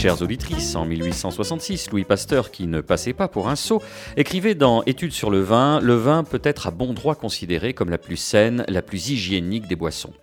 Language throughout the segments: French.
Chères auditrices, en 1866, Louis Pasteur, qui ne passait pas pour un sot, écrivait dans Études sur le vin Le vin peut être à bon droit considéré comme la plus saine, la plus hygiénique des boissons.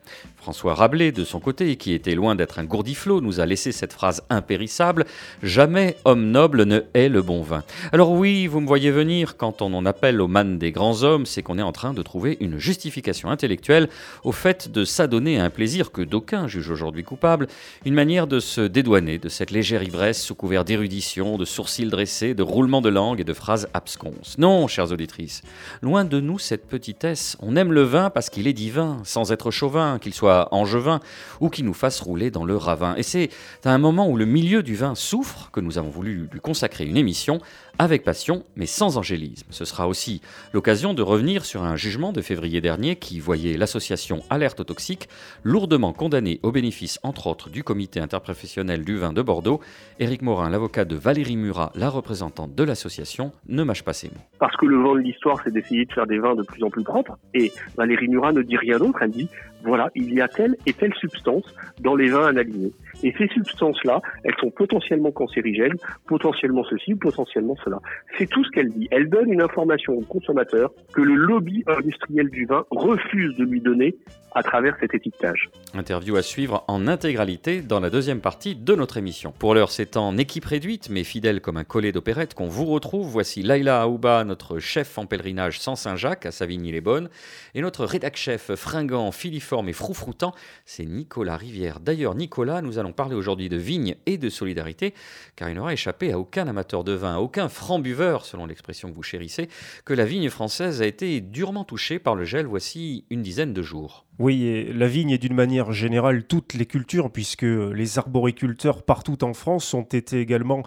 François Rabelais, de son côté, qui était loin d'être un gourdiflot, nous a laissé cette phrase impérissable Jamais homme noble ne hait le bon vin. Alors, oui, vous me voyez venir, quand on en appelle au man des grands hommes, c'est qu'on est en train de trouver une justification intellectuelle au fait de s'adonner à un plaisir que d'aucuns jugent aujourd'hui coupable, une manière de se dédouaner de cette légère ivresse sous couvert d'érudition, de sourcils dressés, de roulements de langue et de phrases absconses. Non, chères auditrices, loin de nous cette petitesse. On aime le vin parce qu'il est divin, sans être chauvin, qu'il soit angevin ou qui nous fasse rouler dans le ravin. Et c'est à un moment où le milieu du vin souffre que nous avons voulu lui consacrer une émission avec passion, mais sans angélisme. Ce sera aussi l'occasion de revenir sur un jugement de février dernier qui voyait l'association Alerte Toxique lourdement condamnée au bénéfice, entre autres, du comité interprofessionnel du vin de Bordeaux. Éric Morin, l'avocat de Valérie Murat, la représentante de l'association, ne mâche pas ses mots. Parce que le vent de l'histoire, c'est d'essayer de faire des vins de plus en plus propres. Et Valérie Murat ne dit rien d'autre. Elle dit, voilà, il y a telle et telle substance dans les vins analysés. Et ces substances-là, elles sont potentiellement cancérigènes, potentiellement ceci, potentiellement cela. C'est tout ce qu'elle dit. Elle donne une information au consommateur que le lobby industriel du vin refuse de lui donner à travers cet étiquetage. Interview à suivre en intégralité dans la deuxième partie de notre émission. Pour l'heure, c'est en équipe réduite, mais fidèle comme un collet d'opérette, qu'on vous retrouve. Voici Laila Aouba, notre chef en pèlerinage sans Saint-Jacques à Savigny-les-Bonnes, et notre rédac-chef fringant, filiforme et froufroutant, c'est Nicolas Rivière. D'ailleurs, Nicolas, nous allons parler aujourd'hui de vigne et de solidarité, car il n'aura échappé à aucun amateur de vin, à aucun franc-buveur, selon l'expression que vous chérissez, que la vigne française a été durement touchée par le gel voici une dizaine de jours. Oui, la vigne est d'une manière générale toutes les cultures, puisque les arboriculteurs partout en France ont été également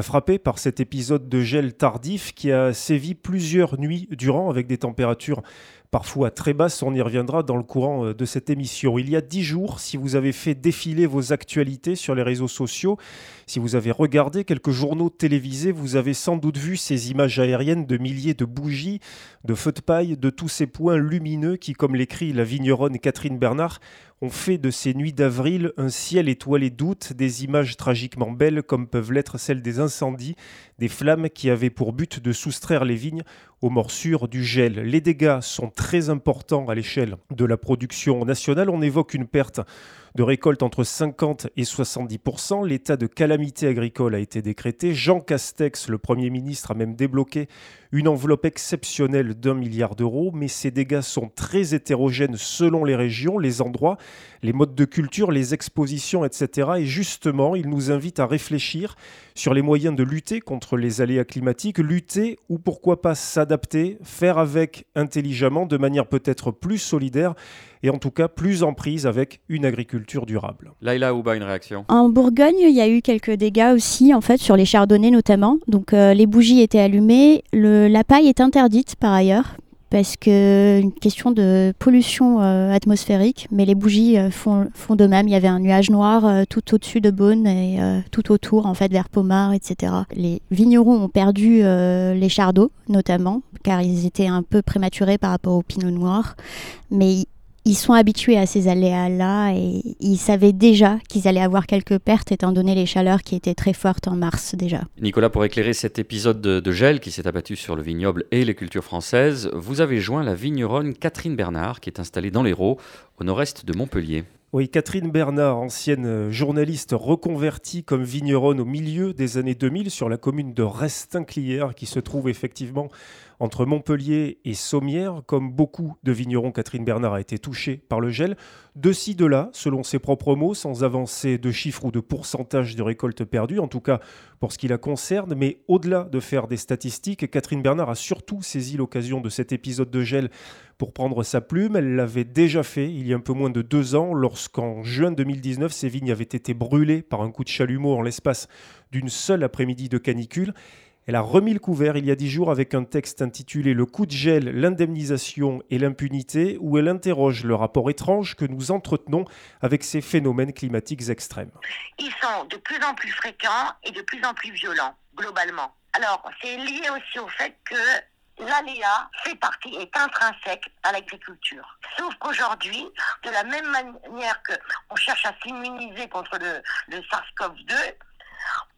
frappés par cet épisode de gel tardif qui a sévi plusieurs nuits durant avec des températures parfois très basse, on y reviendra dans le courant euh, de cette émission. Il y a dix jours, si vous avez fait défiler vos actualités sur les réseaux sociaux, si vous avez regardé quelques journaux télévisés, vous avez sans doute vu ces images aériennes de milliers de bougies, de feux de paille, de tous ces points lumineux qui, comme l'écrit la vigneronne Catherine Bernard, ont fait de ces nuits d'avril un ciel étoilé d'août, des images tragiquement belles comme peuvent l'être celles des incendies, des flammes qui avaient pour but de soustraire les vignes aux morsures du gel. Les dégâts sont très importants à l'échelle de la production nationale. On évoque une perte de récolte entre 50 et 70% L'état de calamité agricole a été décrété. Jean Castex, le Premier ministre, a même débloqué une enveloppe exceptionnelle d'un milliard d'euros, mais ces dégâts sont très hétérogènes selon les régions, les endroits, les modes de culture, les expositions, etc. Et justement, il nous invite à réfléchir sur les moyens de lutter contre les aléas climatiques, lutter ou pourquoi pas s'adapter, faire avec intelligemment, de manière peut-être plus solidaire et en tout cas plus en prise avec une agriculture durable. Laila Ouba, une réaction? En Bourgogne, il y a eu quelques dégâts aussi, en fait, sur les chardonnays notamment. Donc euh, les bougies étaient allumées, le, la paille est interdite par ailleurs parce que une question de pollution euh, atmosphérique, mais les bougies euh, font, de même. Il y avait un nuage noir tout au-dessus de Beaune et tout autour, en fait, vers Pomard, etc. Les vignerons ont perdu les chardons, notamment, car ils étaient un peu prématurés par rapport au pinot noir, mais ils sont habitués à ces aléas-là et ils savaient déjà qu'ils allaient avoir quelques pertes étant donné les chaleurs qui étaient très fortes en mars déjà. Nicolas, pour éclairer cet épisode de, gel qui s'est abattu sur le vignoble et les cultures françaises, vous avez joint la vigneronne Catherine Bernard qui est installée dans l'Hérault, au nord-est de Montpellier. Oui, Catherine Bernard, ancienne journaliste reconvertie comme vigneronne au milieu des années 2000 sur la commune de Restinclière qui se trouve effectivement entre Montpellier et Sommières. Comme beaucoup de vignerons, Catherine Bernard a été touchée par le gel. De ci, de là, selon ses propres mots, sans avancer de chiffres ou de pourcentage de récoltes perdues, en tout cas pour ce qui la concerne. Mais au-delà de faire des statistiques, Catherine Bernard a surtout saisi l'occasion de cet épisode de gel pour prendre sa plume. Elle l'avait déjà fait il y a un peu moins de deux ans, lorsqu'en juin 2019, ses vignes avaient été brûlées par un coup de chalumeau en l'espace d'une seule après-midi de canicule. Elle a remis le couvert il y a dix jours avec un texte intitulé Le coup de gel, l'indemnisation et l'impunité, où elle interroge le rapport étrange que nous entretenons avec ces phénomènes climatiques extrêmes. Ils sont de plus en plus fréquents et de plus en plus violents, globalement. Alors, c'est lié aussi au fait que l'aléa fait partie, est intrinsèque à l'agriculture. Sauf qu'aujourd'hui, de la même manière qu'on cherche à s'immuniser contre le, le SARS-CoV-2,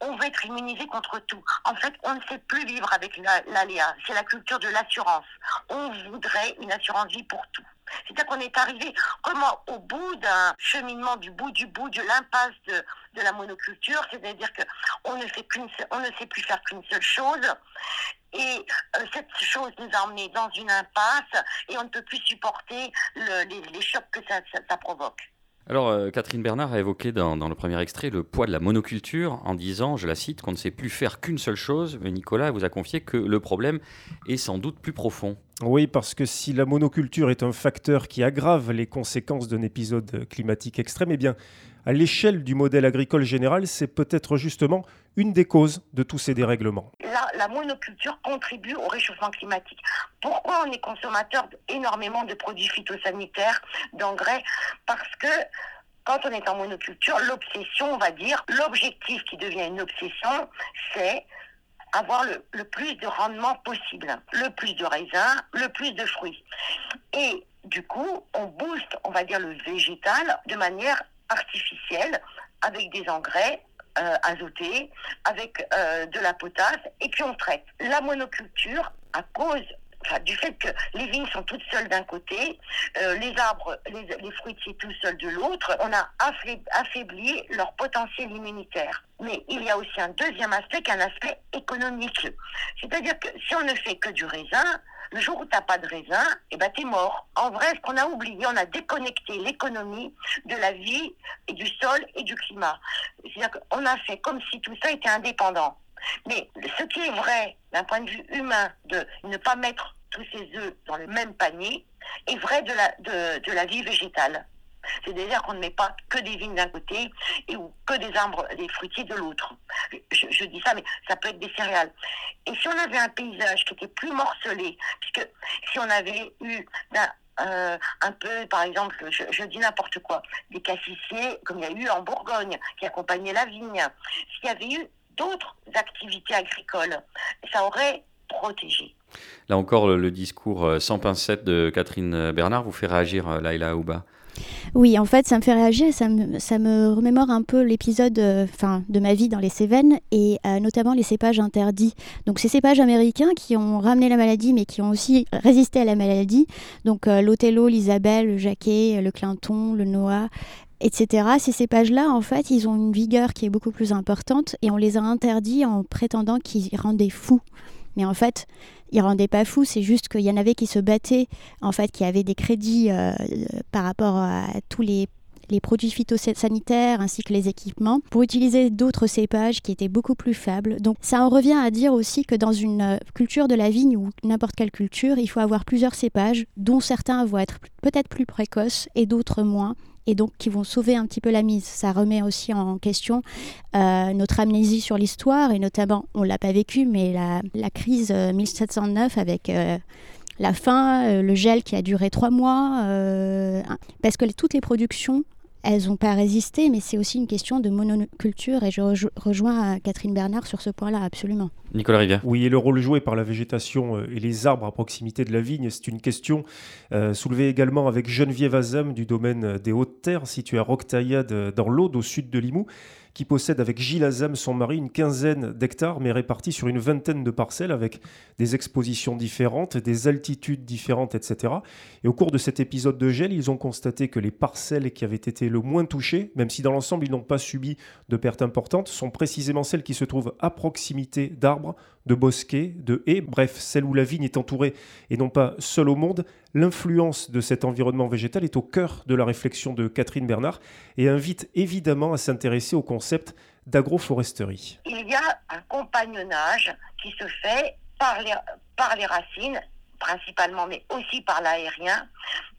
on veut être immunisé contre tout. En fait, on ne sait plus vivre avec l'aléa. C'est la culture de l'assurance. On voudrait une assurance vie pour tout. C'est-à-dire qu'on est arrivé comment au bout d'un cheminement du bout du bout de l'impasse de, la monoculture, c'est-à-dire qu'on ne ne sait plus faire qu'une seule chose. Et euh, cette chose nous a emmenés dans une impasse et on ne peut plus supporter les, chocs que ça provoque. Alors, euh, Catherine Bernard a évoqué dans, le premier extrait le poids de la monoculture en disant, je la cite, qu'on ne sait plus faire qu'une seule chose. Mais Nicolas vous a confié que le problème est sans doute plus profond. Oui, parce que si la monoculture est un facteur qui aggrave les conséquences d'un épisode climatique extrême, eh bien, à l'échelle du modèle agricole général, c'est peut-être justement une des causes de tous ces dérèglements. La, monoculture contribue au réchauffement climatique. Pourquoi on est consommateur énormément de produits phytosanitaires, d'engrais? Parce que quand on est en monoculture, l'obsession, on va dire, l'objectif qui devient une obsession, c'est avoir le, le, plus de rendement possible, le plus de raisins, le plus de fruits. Et du coup, on booste, on va dire, le végétal de manière artificielle avec des engrais euh, azotés, avec euh, de la potasse, et puis on traite. La monoculture, à cause du fait que les vignes sont toutes seules d'un côté, euh, les arbres, les, les fruitiers tout seuls de l'autre, on a affaibli leur potentiel immunitaire. Mais il y a aussi un deuxième aspect qui est un aspect économique. C'est-à-dire que si on ne fait que du raisin, le jour où tu n'as pas de raisin, eh ben, tu es mort. En vrai, ce qu'on a oublié, on a déconnecté l'économie de la vie et du sol et du climat. C'est-à-dire qu'on a fait comme si tout ça était indépendant. Mais ce qui est vrai d'un point de vue humain de ne pas mettre tous ses œufs dans le même panier est vrai de la, de, la vie végétale. C'est-à-dire qu'on ne met pas que des vignes d'un côté et ou que des arbres, des fruitiers de l'autre. Je, dis ça, mais ça peut être des céréales. Et si on avait un paysage qui était plus morcelé, puisque si on avait eu euh, un peu, par exemple, je, dis n'importe quoi, des cassissiers, comme il y a eu en Bourgogne, qui accompagnaient la vigne, s'il y avait eu d'autres activités agricoles, ça aurait protégé. Là encore, le, discours euh, sans pincette de Catherine Bernard vous fait réagir, euh, Laila Aouba oui, en fait, ça me fait réagir, ça me, ça me remémore un peu l'épisode euh, enfin, de ma vie dans les Cévennes et euh, notamment les cépages interdits. Donc, ces cépages américains qui ont ramené la maladie mais qui ont aussi résisté à la maladie. Donc, euh, l'Othello, l'Isabelle, le Jacquet, le Clinton, le Noah, etc. Ces cépages-là, en fait, ils ont une vigueur qui est beaucoup plus importante et on les a interdits en prétendant qu'ils rendaient fous. Mais en fait, ils rendaient pas fou, c'est juste qu'il y en avait qui se battaient, en fait, qui avaient des crédits euh, par rapport à tous les les produits phytosanitaires ainsi que les équipements pour utiliser d'autres cépages qui étaient beaucoup plus faibles. Donc ça en revient à dire aussi que dans une euh, culture de la vigne ou n'importe quelle culture, il faut avoir plusieurs cépages dont certains vont être peut-être plus précoces et d'autres moins et donc qui vont sauver un petit peu la mise. Ça remet aussi en question euh, notre amnésie sur l'histoire et notamment, on ne l'a pas vécu, mais la, crise 1709 euh, avec euh, la faim, le gel qui a duré trois mois, parce que toutes les productions elles n'ont pas résisté, mais c'est aussi une question de monoculture et je rejoins Catherine Bernard sur ce point-là, absolument. Nicolas Rivière. Oui, et le rôle joué par la végétation euh, et les arbres à proximité de la vigne, c'est une question euh, soulevée également avec Geneviève Azam du domaine des Hautes-Terres, situé à Roctaillade dans l'Aude, au sud de Limoux qui possède avec Gilles Azam, son mari, une quinzaine d'hectares, mais répartis sur une vingtaine de parcelles avec des expositions différentes, des altitudes différentes, etc. Et au cours de cet épisode de gel, ils ont constaté que les parcelles qui avaient été le moins touchées, même si dans l'ensemble ils n'ont pas subi de pertes importantes, sont précisément celles qui se trouvent à proximité d'arbres, de bosquets, de haies, bref, celles où la vigne est entourée et non pas seule au monde. L'influence de cet environnement végétal est au cœur de la réflexion de Catherine Bernard et invite évidemment à s'intéresser au concept d'agroforesterie. Il y a un compagnonnage qui se fait par les, par les racines principalement, mais aussi par l'aérien,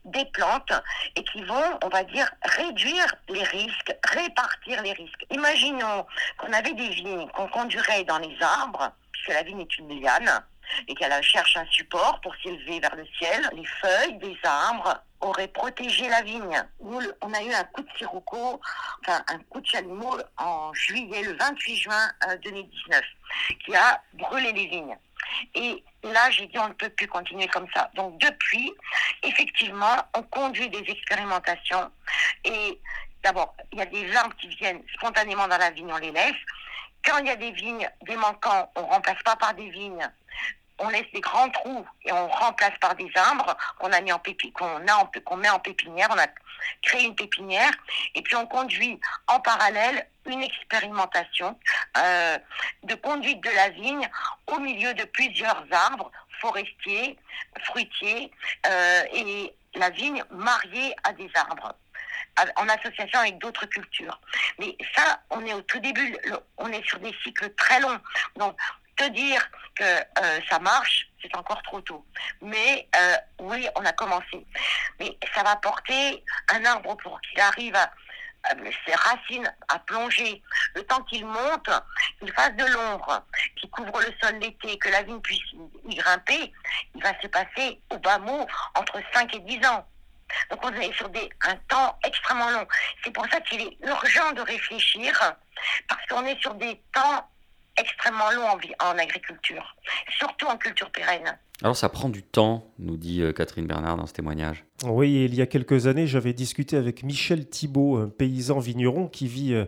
des plantes et qui vont, on va dire, réduire les risques, répartir les risques. Imaginons qu'on avait des vignes qu'on conduirait dans les arbres puisque la vigne est une liane, et qu'elle cherche un support pour s'élever vers le ciel. Les feuilles des arbres auraient protégé la vigne. On a eu un coup de sirocco, enfin un coup de chalumeau en juillet, le 28 juin 2019, euh, qui a brûlé les vignes. Et là, j'ai dit, on ne peut plus continuer comme ça. Donc, depuis, effectivement, on conduit des expérimentations. Et d'abord, il y a des arbres qui viennent spontanément dans la vigne, on les laisse. Quand il y a des vignes, des manquants, on ne remplace pas par des vignes on laisse des grands trous et on remplace par des arbres qu'on a mis en met en pépinière. On a créé une pépinière et puis on conduit en parallèle une expérimentation euh, de conduite de la vigne au milieu de plusieurs arbres forestiers, fruitiers euh, et la vigne mariée à des arbres en association avec d'autres cultures. Mais ça, on est au tout début, on est sur des cycles très longs. Donc, te dire que euh, ça marche, c'est encore trop tôt. Mais euh, oui, on a commencé. Mais ça va porter un arbre pour qu'il arrive à, ses racines à plonger, le temps qu'il monte, qu'il fasse de l'ombre, qu'il couvre le sol l'été, que la vigne puisse y grimper, il va se passer au bas mot entre 5 et 10 ans. Donc on est sur des, un temps extrêmement long. C'est pour ça qu'il est urgent de réfléchir, parce qu'on est sur des temps extrêmement long en, agriculture, surtout en culture pérenne. Alors ça prend du temps, nous dit euh, Catherine Bernard dans ce témoignage. Oui, il y a quelques années, j'avais discuté avec Michel Thibault, un paysan vigneron qui vit euh,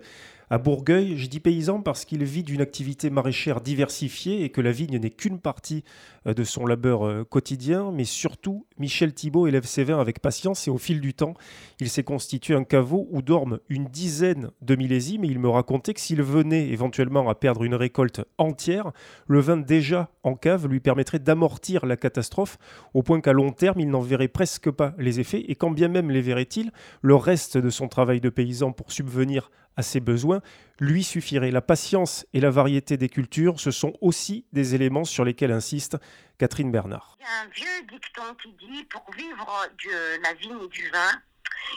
à Bourgueil, je dis paysan parce qu'il vit d'une activité maraîchère diversifiée et que la vigne n'est qu'une partie euh, de son labeur euh, quotidien, mais surtout, Michel Thibault élève ses vins avec patience et au fil du temps, il s'est constitué un caveau où dorment une dizaine de millésimes. Et il me racontait que s'il venait éventuellement à perdre une récolte entière, le vin déjà en cave lui permettrait d'amortir la catastrophe au point qu'à long terme, il n'en verrait presque pas les effets. Et quand bien même les verrait-il, le reste de son travail de paysan pour subvenir à ses besoins, lui suffirait. La patience et la variété des cultures, ce sont aussi des éléments sur lesquels insiste Catherine Bernard. Il y a un vieux dicton qui dit pour vivre de la vigne et du vin,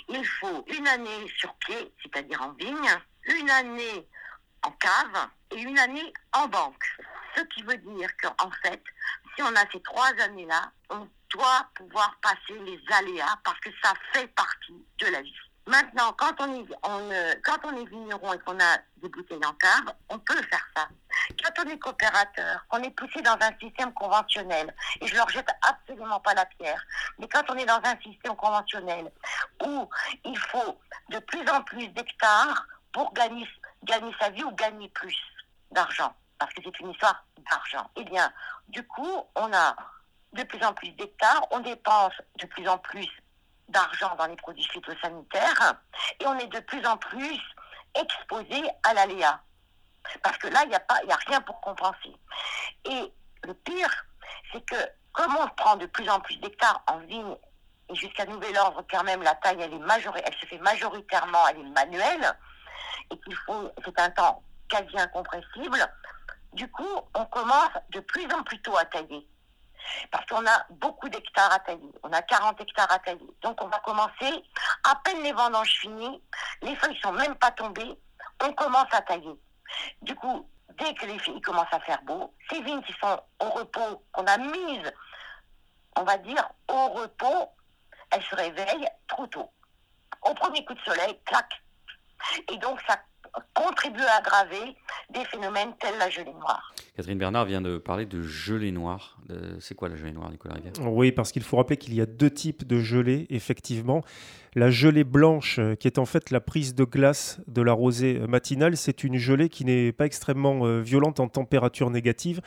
il faut une année sur pied, c'est-à-dire en vigne, une année en cave et une année en banque. Ce qui veut dire qu'en fait, si on a ces trois années-là, on doit pouvoir passer les aléas parce que ça fait partie de la vie. Maintenant, quand on est, euh, quand on est vigneron et qu'on a des bouteilles en cave, on peut faire ça. Quand on est coopérateur, qu'on est poussé dans un système conventionnel, et je leur jette absolument pas la pierre, mais quand on est dans un système conventionnel où il faut de plus en plus d'hectares pour gagner sa vie ou gagner plus d'argent, parce que c'est une histoire d'argent, eh bien, du coup, on a de plus en plus d'hectares, on dépense de plus en plus d'argent dans les produits phytosanitaires et on est de plus en plus exposé à l'aléa. Parce que là, il n'y a, a rien pour compenser. Et le pire, c'est que comme on prend de plus en plus d'hectares en vigne, et jusqu'à nouvel ordre, quand même, la taille, elle, est elle se fait majoritairement, elle est manuelle, et qu'il faut, c'est un temps quasi incompressible, du coup, on commence de plus en plus tôt à tailler. Parce qu'on a beaucoup d'hectares à tailler. On a 40 hectares à tailler. Donc on va commencer, à peine les vendanges finies, les feuilles sont même pas tombées, on commence à tailler. Du coup, dès que les filles commencent à faire beau, ces vignes qui sont au repos, qu'on a mises, on va dire, au repos, elles se réveillent trop tôt. Au premier coup de soleil, clac. Et donc ça contribue à aggraver des phénomènes tels la gelée noire. Catherine Bernard vient de parler de gelée noire. C'est quoi la gelée noire, Nicolas Rivière? Oui, parce qu'il faut rappeler qu'il y a deux types de gelée, effectivement. La gelée blanche, euh, qui est en fait la prise de glace de la rosée euh, matinale, c'est une gelée qui n'est pas extrêmement euh, violente en température négative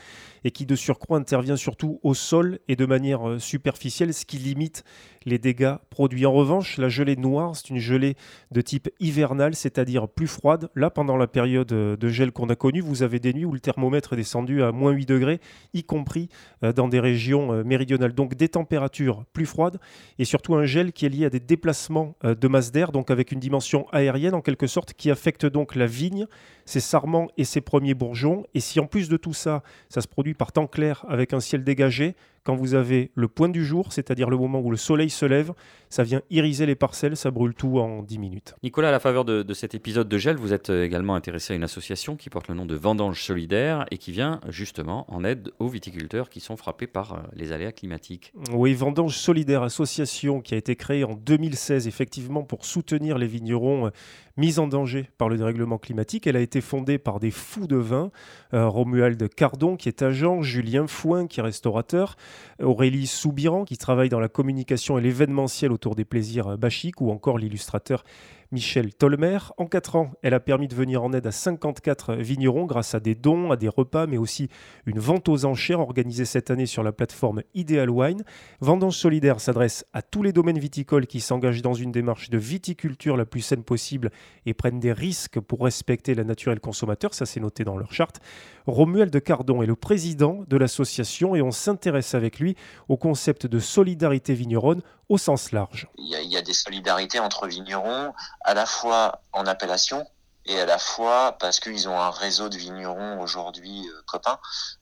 et qui de surcroît intervient surtout au sol et de manière superficielle, ce qui limite les dégâts produits. En revanche, la gelée noire, c'est une gelée de type hivernal, c'est-à-dire plus froide. Là, pendant la période de gel qu'on a connue, vous avez des nuits où le thermomètre est descendu à moins 8 degrés, y compris dans des régions méridionales. Donc des températures plus froides et surtout un gel qui est lié à des déplacements euh, de masse d'air, donc avec une dimension aérienne en quelque sorte, qui affecte donc la vigne, ses sarments et ses premiers bourgeons. Et si en plus de tout ça, ça se produit par temps clair avec un ciel dégagé, quand vous avez le point du jour, c'est-à-dire le moment où le soleil se lève, ça vient iriser les parcelles, ça brûle tout en 10 minutes. Nicolas, à la faveur de, cet épisode de gel, vous êtes euh, également intéressé à une association qui porte le nom de Vendange Solidaire et qui vient justement en aide aux viticulteurs qui sont frappés par euh, les aléas climatiques. Oui, Vendange Solidaire, association qui a été créée en 2016 effectivement pour soutenir les vignerons euh, mis en danger par le dérèglement climatique. Elle a été fondée par des fous de vin, Romuald Cardon qui est agent, Julien Fouin qui est restaurateur, Aurélie Soubiran qui travaille dans la communication et l'événementiel autour des plaisirs bachiques, ou encore l'illustrateur Michel Tolmer. En 4 ans, elle a permis de venir en aide à 54 vignerons grâce à des dons, à des repas, mais aussi une vente aux enchères organisée cette année sur la plateforme Ideal Wine. Vendange solidaire s'adresse à tous les domaines viticoles qui s'engagent dans une démarche de viticulture la plus saine possible et prennent des risques pour respecter la nature et le consommateur. Ça, c'est noté dans leur charte. Romuald de Cardon est le président de l'association et on s'intéresse avec lui au concept de solidarité vigneronne au sens large. Il y, a, il y a des solidarités entre vignerons à la fois en appellation, et à la fois parce qu'ils ont un réseau de vignerons aujourd'hui euh, copains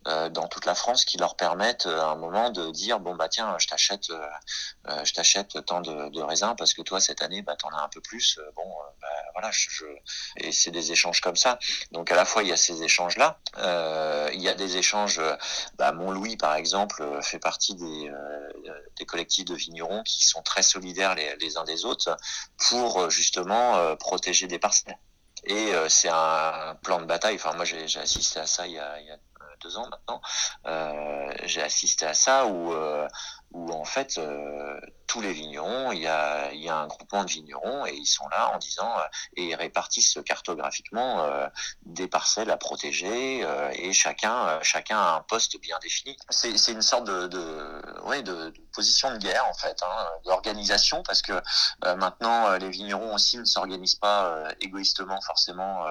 euh, dans toute la France qui leur permettent euh, à un moment de dire bon bah tiens je t'achète je t'achète tant de, de, raisins parce que toi cette année bah t'en as un peu plus bon bah, voilà je, et c'est des échanges comme ça donc à la fois il y a ces échanges là il y a des échanges bah, Louis par exemple fait partie des des collectifs de vignerons qui sont très solidaires les, les uns des autres pour justement protéger des parcelles. Et euh, c'est un plan de bataille. Enfin, moi, j'ai assisté à ça il y a, il y a deux ans maintenant. Euh, j'ai assisté à ça où, euh, où en fait, euh, tous les vignerons, il y a, un groupement de vignerons et ils sont là en disant euh, et ils répartissent cartographiquement euh, des parcelles à protéger et chacun chacun a un poste bien défini. C'est, une sorte de, position de guerre en fait, hein, d'organisation parce que maintenant les vignerons aussi ne s'organisent pas égoïstement forcément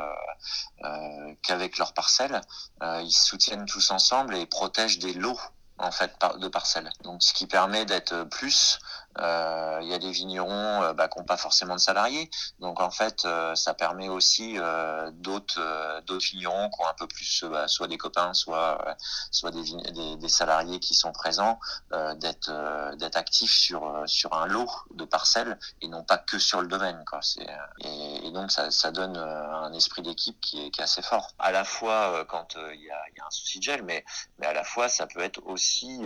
qu'avec leurs parcelles. ils se soutiennent tous ensemble et protègent des lots en fait de parcelles. Donc ce qui permet d'être plus euh, il y a des vignerons euh, bah, qui n'ont pas forcément de salariés. Donc en fait, euh, ça permet aussi d'autres d'autres vignerons qui ont un peu plus, bah, soit des copains, soit soit des, des, des, salariés qui sont présents, d'être d'être actifs sur sur un lot de parcelles et non pas que sur le domaine. Quoi. Et, et, donc ça, ça donne un esprit d'équipe qui est, qui est assez fort. À la fois quand il y, a, y a un souci de gel, mais mais à la fois ça peut être aussi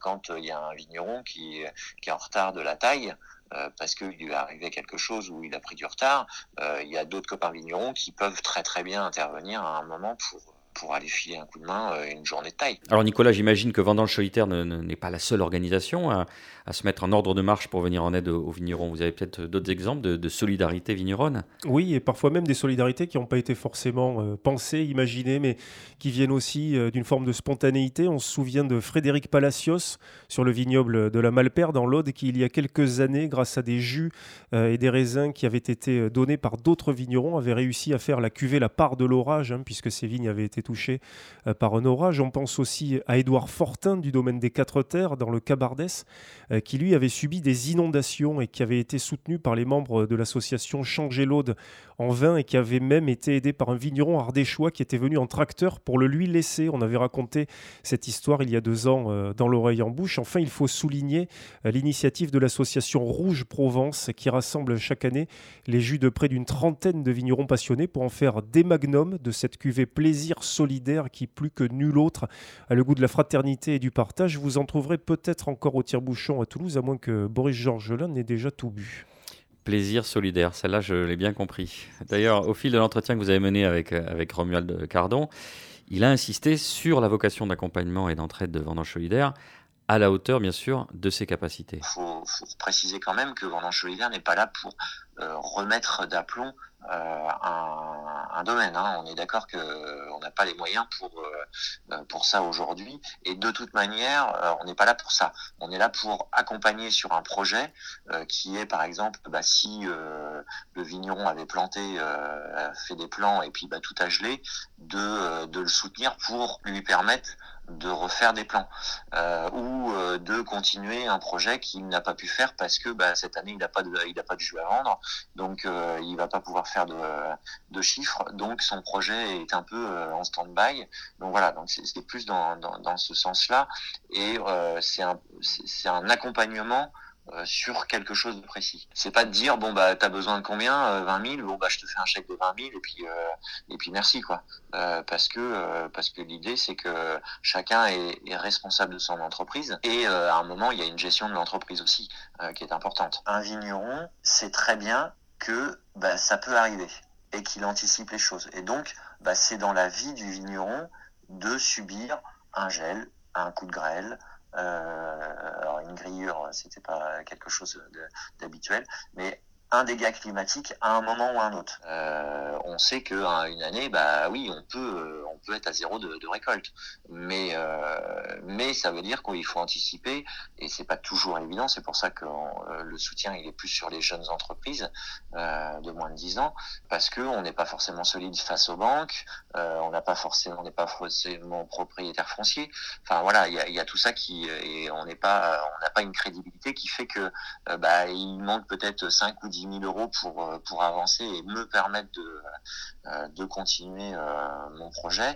quand il y a un vigneron qui qui est en retard de la taille, euh, parce qu'il lui est arrivé quelque chose où il a pris du retard, euh, il y a d'autres copains vignerons qui peuvent très très bien intervenir à un moment pour pour aller filer un coup de main euh, une journée de taille. Alors Nicolas, j'imagine que Vendange Solitaire n'est pas la seule organisation à, se mettre en ordre de marche pour venir en aide aux, vignerons. Vous avez peut-être d'autres exemples de, solidarité vigneronne? Oui, et parfois même des solidarités qui n'ont pas été forcément euh, pensées, imaginées, mais qui viennent aussi euh, d'une forme de spontanéité. On se souvient de Frédéric Palacios sur le vignoble de la Malpère dans l'Aude, qui il y a quelques années, grâce à des jus et des raisins qui avaient été donnés par d'autres vignerons, avait réussi à faire la cuvée La part de l'orage, hein, puisque ces vignes avaient été touché euh, par un orage. On pense aussi à Édouard Fortin du domaine des Quatre Terres dans le Cabardès, euh, qui lui avait subi des inondations et qui avait été soutenu par les membres de l'association Changer l'Aude en vin et qui avait même été aidé par un vigneron ardéchois qui était venu en tracteur pour le lui laisser. On avait raconté cette histoire il y a deux ans euh, dans l'oreille en bouche. Enfin, il faut souligner l'initiative de l'association Rouge Provence qui rassemble chaque année les jus de près d'une trentaine de vignerons passionnés pour en faire des magnums de cette cuvée plaisir solidaire qui, plus que nul autre, a le goût de la fraternité et du partage. Vous en trouverez peut-être encore au tire-bouchon à Toulouse, à moins que Boris Georgelin n'ait déjà tout bu. Plaisir solidaire, celle-là je l'ai bien compris. D'ailleurs, au fil de l'entretien que vous avez mené avec, avec Romuald Cardon, il a insisté sur la vocation d'accompagnement et d'entraide de Vendange Solidaire à la hauteur, bien sûr, de ses capacités. Il faut, préciser quand même que Vendange Solidaire n'est pas là pour euh, remettre d'aplomb euh, un, un, domaine. Hein. On est d'accord que euh, on n'a pas les moyens pour euh, pour ça aujourd'hui. Et de toute manière, on n'est pas là pour ça. On est là pour accompagner sur un projet qui est, par exemple, bah, si le vigneron avait planté, fait des plants et puis bah, tout a gelé, de de le soutenir pour lui permettre de refaire des plans euh, ou euh, de continuer un projet qu'il n'a pas pu faire parce que bah, cette année il n'a pas de il a pas de jus à vendre. Donc euh, il va pas pouvoir faire de, de chiffres. Donc son projet est un peu euh, en stand-by. Donc voilà. Donc c'est plus dans, dans, dans ce sens là et c'est un c'est un accompagnement euh, sur quelque chose de précis. C'est pas de dire bon bah t'as besoin de combien 20 000 bon bah je te fais un chèque de 20 000 et puis euh, et puis merci quoi euh, parce que parce que l'idée c'est que chacun est, responsable de son entreprise et à un moment il y a une gestion de l'entreprise aussi qui est importante. Un vigneron sait très bien que bah, ça peut arriver et qu'il anticipe les choses et donc bah, c'est dans la vie du vigneron de subir un gel, un coup de grêle, euh, alors une grillure, c'était pas quelque chose d'habituel, mais un dégât climatique à un moment ou à un autre. Euh, on sait que hein, année, bah oui, on peut, euh, on peut être à zéro de, récolte, mais euh, mais ça veut dire qu'il faut anticiper et c'est pas toujours évident. C'est pour ça que le soutien il est plus sur les jeunes entreprises de moins de 10 ans parce que on n'est pas forcément solide face aux banques, on n'a pas forcément, on n'est pas forcément propriétaire foncier. Enfin voilà, il y a, y a, tout ça qui et on n'est pas, on n'a pas une crédibilité qui fait que bah il manque peut-être 5 ou 10 000 euros pour, euh, pour avancer et me permettre de, euh, de continuer euh, mon projet.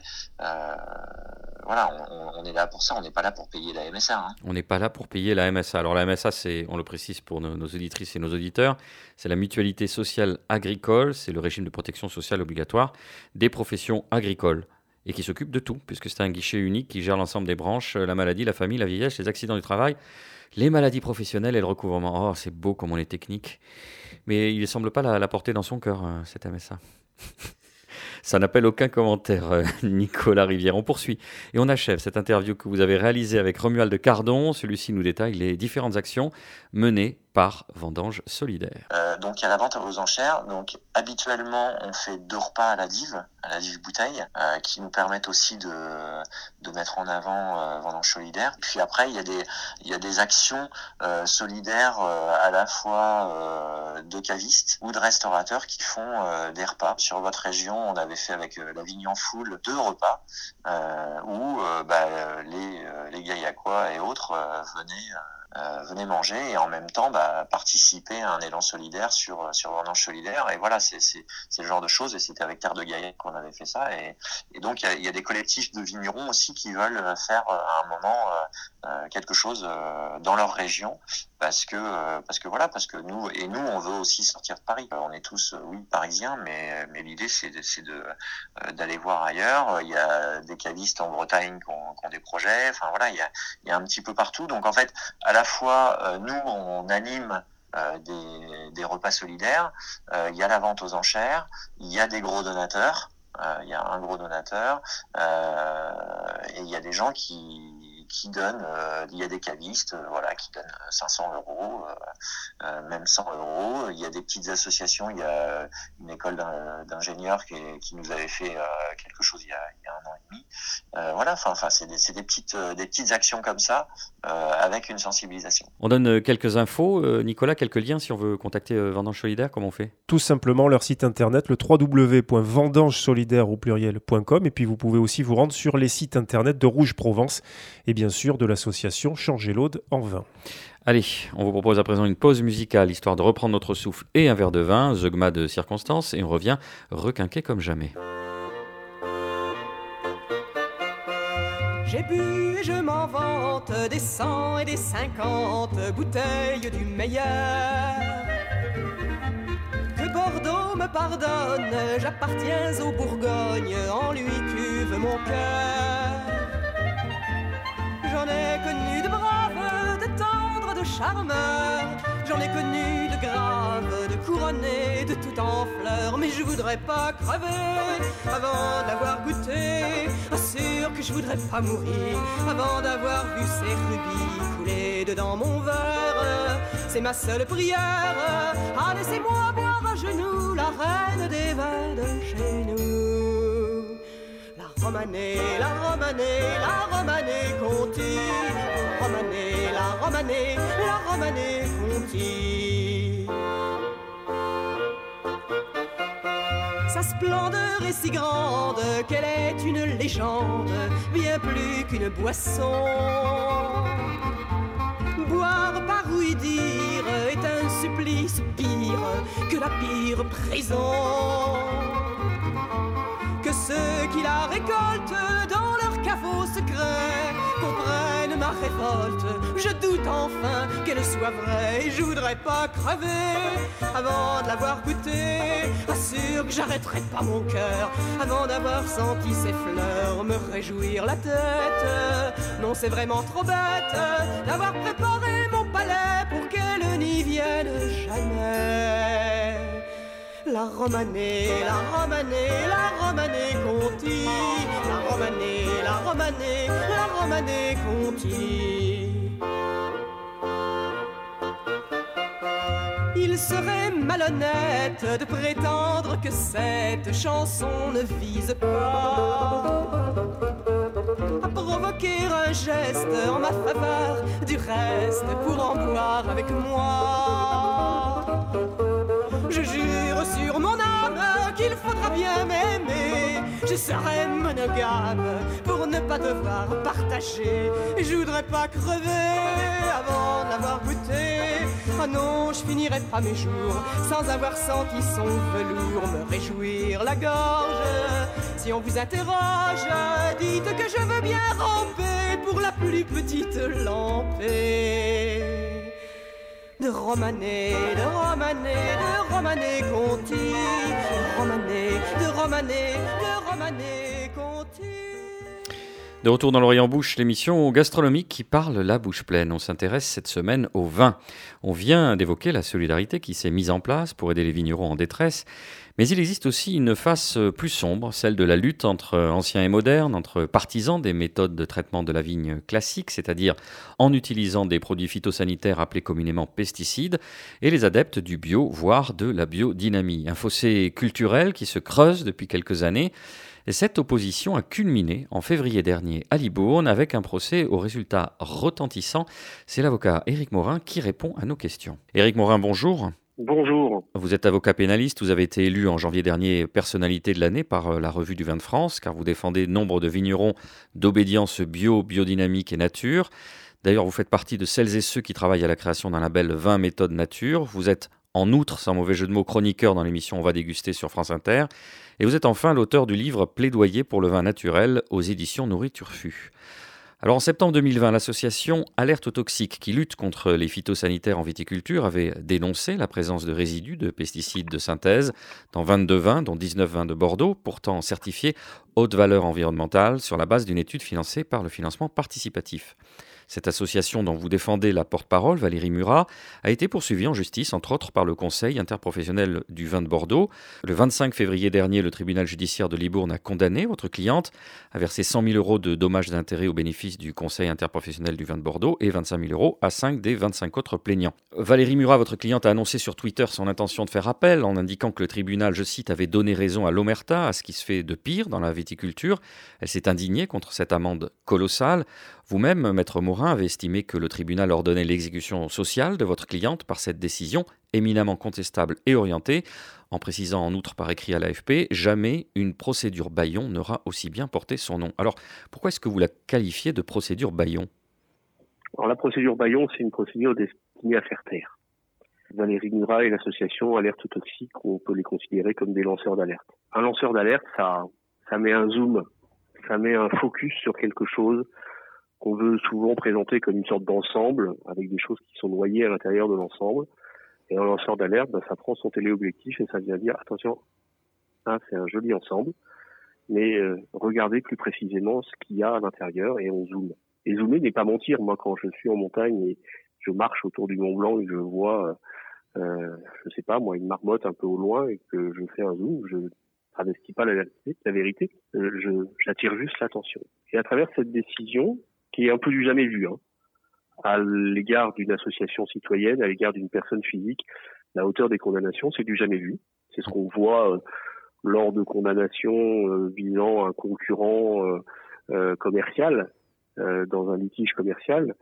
voilà, on, est là pour ça, on n'est pas là pour payer la MSA. Hein. On n'est pas là pour payer la MSA. Alors la MSA, on le précise pour nos, nos auditrices et nos auditeurs, c'est la mutualité sociale agricole, c'est le régime de protection sociale obligatoire des professions agricoles et qui s'occupe de tout, puisque c'est un guichet unique qui gère l'ensemble des branches, la maladie, la famille, la vieillesse, les accidents du travail, les maladies professionnelles et le recouvrement. Oh, c'est beau comme on est technique. Mais il ne semble pas la, porter dans son cœur, euh, cet MSA. Ça n'appelle aucun commentaire, euh, Nicolas Rivière. On poursuit et on achève cette interview que vous avez réalisée avec Romuald de Cardon. Celui-ci nous détaille les différentes actions menées Vendange Solidaire. Euh, donc il y a la vente aux enchères. Donc habituellement on fait deux repas à la dive, à la dive bouteille, euh, qui nous permettent aussi de, de mettre en avant euh, Vendange Solidaire. Puis après il y a des il y a des actions solidaires à la fois de cavistes ou de restaurateurs qui font des repas. Sur votre région on avait fait avec la Vignon Foule deux repas où bah, les les Gaillacois et autres venaient euh, venez manger et en même temps bah, participer à un élan solidaire sur sur Vendange solidaire. Et voilà c'est c'est le genre de choses et c'était avec Terre de Gaillec qu'on avait fait ça. Et donc il y a, y a, des collectifs de vignerons aussi qui veulent faire euh, un moment euh, quelque chose euh, dans leur région parce que euh, parce que voilà parce que nous et nous on veut aussi sortir de Paris. On est tous oui parisiens mais mais l'idée c'est c'est de d'aller voir ailleurs. Il y a des cavistes en Bretagne qui ont, qui ont des projets. Enfin voilà il y a il y a un petit peu partout. Donc en fait à la fois, nous, on anime des, des, repas solidaires, il y a la vente aux enchères, il y a des gros donateurs, il y a un gros donateur, et il y a des gens qui qui donnent, euh, il y a des cavistes, euh, voilà, qui donnent 500 euros, euh, même 100 euros. Il y a des petites associations. Il y a une école d'ingénieurs qui, qui, nous avait fait quelque chose il y a, il y a un an et demi. voilà, enfin, enfin, c'est des, des, petites, des petites actions comme ça, avec une sensibilisation. On donne quelques infos, Nicolas, quelques liens si on veut contacter Vendange Solidaire. Comment on fait? Tout simplement leur site internet, le www.vendangesolidaire au pluriel.com, et puis vous pouvez aussi vous rendre sur les sites internet de Rouge Provence et bien sûr de l'association Changer l'Aude en vin. Allez, on vous propose à présent une pause musicale histoire de reprendre notre souffle et un verre de vin, zeugma de circonstance, et on revient requinqué comme jamais. J'ai bu et je m'en vante des 100 et des 50 bouteilles du meilleur. Que Bordeaux me pardonne, j'appartiens au Bourgogne, en lui cuve mon cœur. J'en ai connu de braves, de tendres, de charmeurs. J'en ai connu de graves, de couronnés, de tout en fleurs. Mais je voudrais pas crever avant d'avoir goûté. Assure que je voudrais pas mourir avant d'avoir vu ces rubis couler dedans mon verre. C'est ma seule prière. Ah, laissez-moi boire à genoux la reine des vins de chez romanée, la romanée, la romanée Conti. Romanée, la romanée, la romanée Conti. Se splendeur est si grande qu'elle est une légende, bien plus qu'une boisson. Boire par oui dire est un supplice pire que la pire prison. Que ceux qui la récoltent dans leur caveau secret comprennent ma révolte. Je doute enfin qu'elle soit vraie et je voudrais pas crever avant de l'avoir goûtée. Assure que j'arrêterai pas mon cœur avant d'avoir senti ses fleurs me réjouir la tête. Non, c'est vraiment trop bête d'avoir préparé mon palais pour qu'elle n'y vienne jamais. La romanée, la romanée, la romanée Conti. La romanée, la romanée, la romanée Conti. Il serait malhonnête de prétendre que cette chanson ne vise pas à provoquer un geste en ma faveur, du reste pour en boire avec moi. Je jure sur mon âme qu'il faudra bien m'aimer. Je serai monogame pour ne pas devoir partager. Je voudrais pas crever avant de l'avoir goûté. Ah non, je finirai pas mes jours sans avoir senti son velours me réjouir la gorge. Si on vous interroge, dites que je veux bien ramper pour la plus petite lampée de Romané, de Romané, de Romané Conti, de Romané, de Romané, de Romané Conti. De retour dans l'Orient Bouche, l'émission gastronomique qui parle la bouche pleine. On s'intéresse cette semaine au vin. On vient d'évoquer la solidarité qui s'est mise en place pour aider les vignerons en détresse. Mais il existe aussi une face plus sombre, celle de la lutte entre anciens et modernes, entre partisans des méthodes de traitement de la vigne classique, c'est-à-dire en utilisant des produits phytosanitaires appelés communément pesticides, et les adeptes du bio, voire de la biodynamie. Un fossé culturel qui se creuse depuis quelques années. Et cette opposition a culminé en février dernier à Libourne avec un procès au résultat retentissant. C'est l'avocat Éric Morin qui répond à nos questions. Éric Morin, bonjour. Bonjour. Vous êtes avocat pénaliste, vous avez été élu en janvier dernier personnalité de l'année par euh, la revue du vin de France, car vous défendez nombre de vignerons d'obédience bio, biodynamique et nature. D'ailleurs, vous faites partie de celles et ceux qui travaillent à la création d'un label Vin méthode nature. Vous êtes en outre, sans mauvais jeu de mots, chroniqueur dans l'émission On va déguster sur France Inter. Et vous êtes enfin l'auteur du livre Plaidoyer pour le vin naturel aux éditions Nourriture. Alors en septembre 2020, l'association Alerte aux toxiques qui lutte contre les phytosanitaires en viticulture avait dénoncé la présence de résidus de pesticides de synthèse dans 22 vins, dont 19 vins de Bordeaux, pourtant certifiés haute valeur environnementale sur la base d'une étude financée par le financement participatif. Cette association dont vous défendez la porte-parole, Valérie Murat, a été poursuivie en justice, entre autres par le Conseil interprofessionnel du vin de Bordeaux. Le 25 février dernier, le tribunal judiciaire de Libourne a condamné votre cliente à verser 100 000 euros de dommages d'intérêt au bénéfice du Conseil interprofessionnel du vin de Bordeaux et 25 000 euros à 5 des 25 autres plaignants. Valérie Murat, votre cliente, a annoncé sur Twitter son intention de faire appel en indiquant que le tribunal, je cite, avait donné raison à l'Omerta, à ce qui se fait de pire dans la viticulture. Elle s'est indignée contre cette amende colossale. Vous-même, maître Morin, avez estimé que le tribunal ordonnait l'exécution sociale de votre cliente par cette décision éminemment contestable et orientée, en précisant en outre par écrit à l'AFP, jamais une procédure Bayon n'aura aussi bien porté son nom. Alors, pourquoi est-ce que vous la qualifiez de procédure Bayon? La procédure Bayon, c'est une procédure destinée à faire taire. Valérie Murat et l'association Alerte Toxique, on peut les considérer comme des lanceurs d'alerte. Un lanceur d'alerte, ça, ça met un zoom, ça met un focus sur quelque chose qu'on veut souvent présenter comme une sorte d'ensemble, avec des choses qui sont noyées à l'intérieur de l'ensemble. Et un lanceur d'alerte, ben, ça prend son téléobjectif et ça vient dire, attention, ça c'est un joli ensemble, mais euh, regardez plus précisément ce qu'il y a à l'intérieur et on zoome. Et zoomer n'est pas mentir. Moi, quand je suis en montagne et je marche autour du Mont Blanc et je vois, euh, je sais pas, moi, une marmotte un peu au loin et que je fais un zoom, je travestis pas la vérité, la vérité, euh, j'attire juste l'attention. Et à travers cette décision, qui est un peu du jamais vu, hein, à l'égard d'une association citoyenne, à l'égard d'une personne physique, la hauteur des condamnations, c'est du jamais vu. C'est ce qu'on voit euh, lors de condamnations euh, visant un concurrent euh, euh commercial dans un litige commercial.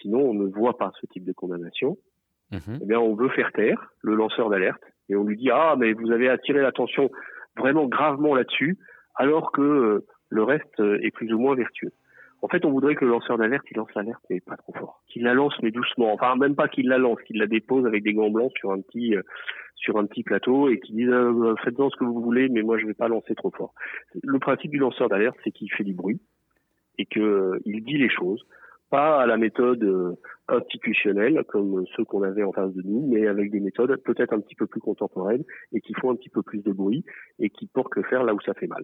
sinon, on ne voit pas ce type de condamnation. Mhm. Eh bien, on veut faire taire le lanceur d'alerte et on lui dit ah mais vous avez attiré l'attention vraiment gravement là-dessus, alors que le reste est plus ou moins vertueux. En fait, on voudrait que le lanceur d'alerte, il lance l'alerte, mais pas trop fort. Qu'il la lance, mais doucement. Enfin, même pas qu'il la lance, qu'il la dépose avec des gants blancs sur un petit, euh, sur un petit plateau et qu'il dise euh, faites-en ce que vous voulez, mais moi je vais pas lancer trop fort. Le principe du lanceur d'alerte, c'est qu'il fait du bruit et qu'il euh, dit les choses, pas à la méthode institutionnelle comme ceux qu'on avait en face de nous, mais avec des méthodes peut-être un petit peu plus contemporaines et qui font un petit peu plus de bruit et qui portent le fer là où ça fait mal.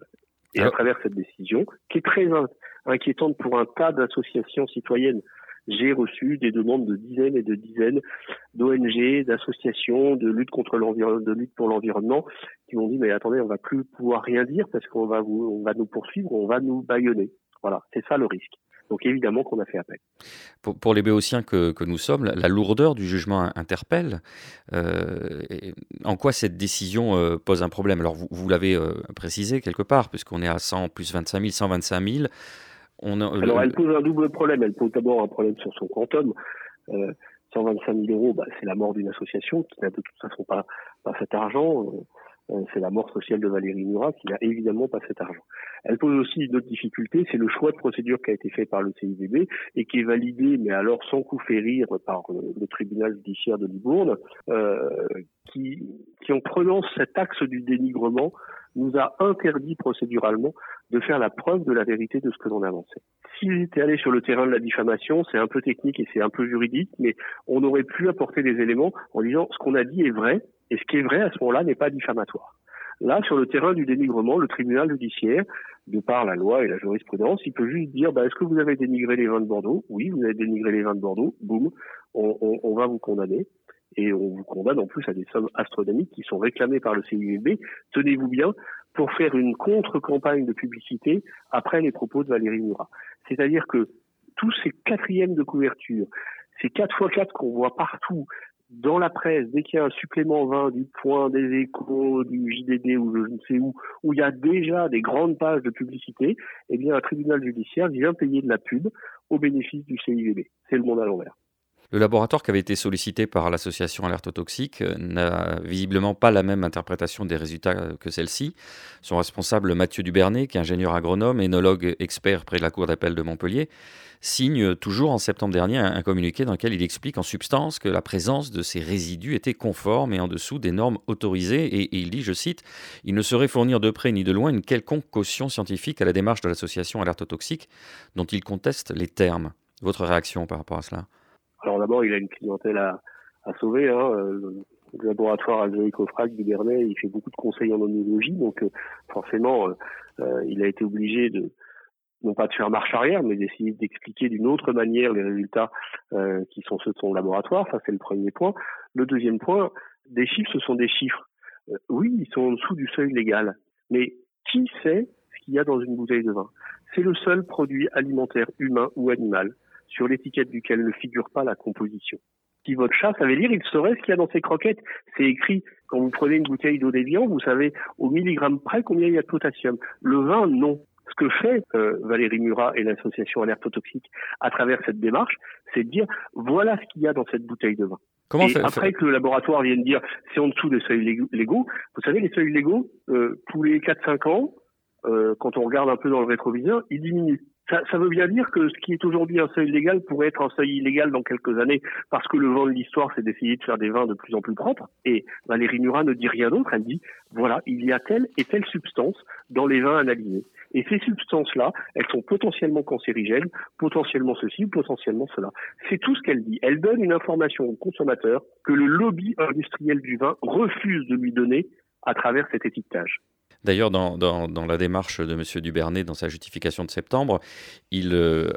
Et à travers cette décision, qui est très inquiétante pour un tas d'associations citoyennes. J'ai reçu des demandes de dizaines et de dizaines d'ONG, d'associations de lutte contre l'environnement, de lutte pour l'environnement, qui m'ont dit mais attendez, on va plus pouvoir rien dire parce qu'on va vous, on va nous poursuivre, on va nous baïonner. Voilà, c'est ça le risque. Donc évidemment qu'on a fait appel. Pour, les béotiens que, que, nous sommes, la, lourdeur du jugement interpelle. Euh, en quoi cette décision euh, pose un problème? Alors vous, vous l'avez euh, précisé quelque part, puisqu'on est à 100 plus 25 000, 125 000. On Alors elle pose un double problème. Elle pose d'abord un problème sur son quantum. 125 000 euros, bah, c'est la mort d'une association qui n'a de toute façon pas, pas cet argent. Euh, c'est la mort sociale de Valérie Murat qui n'a évidemment pas cet argent. Elle pose aussi une autre difficulté, c'est le choix de procédure qui a été fait par le CIVB et qui est validé, mais alors sans coup férir par le, tribunal judiciaire de Libourne, euh, qui, qui en prenant cet axe du dénigrement nous a interdit procéduralement de faire la preuve de la vérité de ce que l'on avançait. S'il était allé sur le terrain de la diffamation, c'est un peu technique et c'est un peu juridique, mais on aurait pu apporter des éléments en disant ce qu'on a dit est vrai, et ce qui est vrai à ce moment-là n'est pas diffamatoire. Là, sur le terrain du dénigrement, le tribunal judiciaire, de par la loi et la jurisprudence, il peut juste dire bah, est-ce que vous avez dénigré les vins de Bordeaux? Oui, vous avez dénigré les vins de Bordeaux. Boum, on, on, on, va vous condamner. Et on vous condamne en plus à des sommes astronomiques qui sont réclamées par le CIUB. Tenez-vous bien, pour faire une contre-campagne de publicité après les propos de Valérie Murat. C'est-à-dire que tous ces quatrièmes de couverture, ces quatre fois quatre qu'on voit partout, dans la presse, dès qu'il y a un supplément 20 du Point, des Échos, du JDD ou je ne sais où, où il y a déjà des grandes pages de publicité, eh bien un tribunal judiciaire vient payer de la pub au bénéfice du CIVB. C'est le monde à l'envers. Le laboratoire qui avait été sollicité par l'association Alerte Toxique euh, n'a visiblement pas la même interprétation des résultats que celle-ci. Son responsable Mathieu Dubernay, qui est ingénieur agronome, énologue expert près de la Cour d'appel de Montpellier, signe toujours en septembre dernier un communiqué dans lequel il explique en substance que la présence de ces résidus était conforme et en dessous des normes autorisées. Et, il dit, je cite, Il ne saurait fournir de près ni de loin une quelconque caution scientifique à la démarche de l'association Alerte Toxique, dont il conteste les termes. Votre réaction par rapport à cela? Alors d'abord, il a une clientèle à, sauver. Hein. Euh, le laboratoire Azoïcofrag du Bernet, il fait beaucoup de conseils en onologie, donc euh, forcément, euh, il a été obligé de non pas de faire marche arrière, mais d'essayer d'expliquer d'une autre manière les résultats qui sont ceux de son laboratoire. Ça, c'est le premier point. Le deuxième point, des chiffres, ce sont des chiffres. oui, ils sont en dessous du seuil légal, mais qui sait ce qu'il y a dans une bouteille de vin? C'est le seul produit alimentaire humain ou animal sur l'étiquette duquel ne figure pas la composition. Si votre chat savait lire, il saurait ce qu'il y a dans ses croquettes. C'est écrit, quand vous prenez une bouteille d'eau déviant, vous savez au milligramme près combien il y a de potassium. Le vin, non. Ce que fait euh, Valérie Murat et l'association Alerte Toxique à travers cette démarche, c'est de dire voilà ce qu'il y a dans cette bouteille de vin. Comment et après que le laboratoire vienne dire c'est en dessous des seuils légaux, vous savez les seuils légaux, euh, tous les 4-5 ans, euh, quand on regarde un peu dans le rétroviseur, ils diminuent. Ça, veut bien dire que ce qui est aujourd'hui un seuil légal pourrait être un seuil illégal dans quelques années, parce que le vent de l'histoire, c'est d'essayer de faire des vins de plus en plus propres. Et Valérie Murat ne dit rien d'autre, elle dit, voilà, il y a telle et telle substance dans les vins analysés. Et ces substances-là, elles sont potentiellement cancérigènes, potentiellement ceci, potentiellement cela. C'est tout ce qu'elle dit. Elle donne une information au consommateur que le lobby industriel du vin refuse de lui donner à travers cet étiquetage. D'ailleurs, dans, la démarche de M. Dubernay, dans sa justification de septembre, il, euh,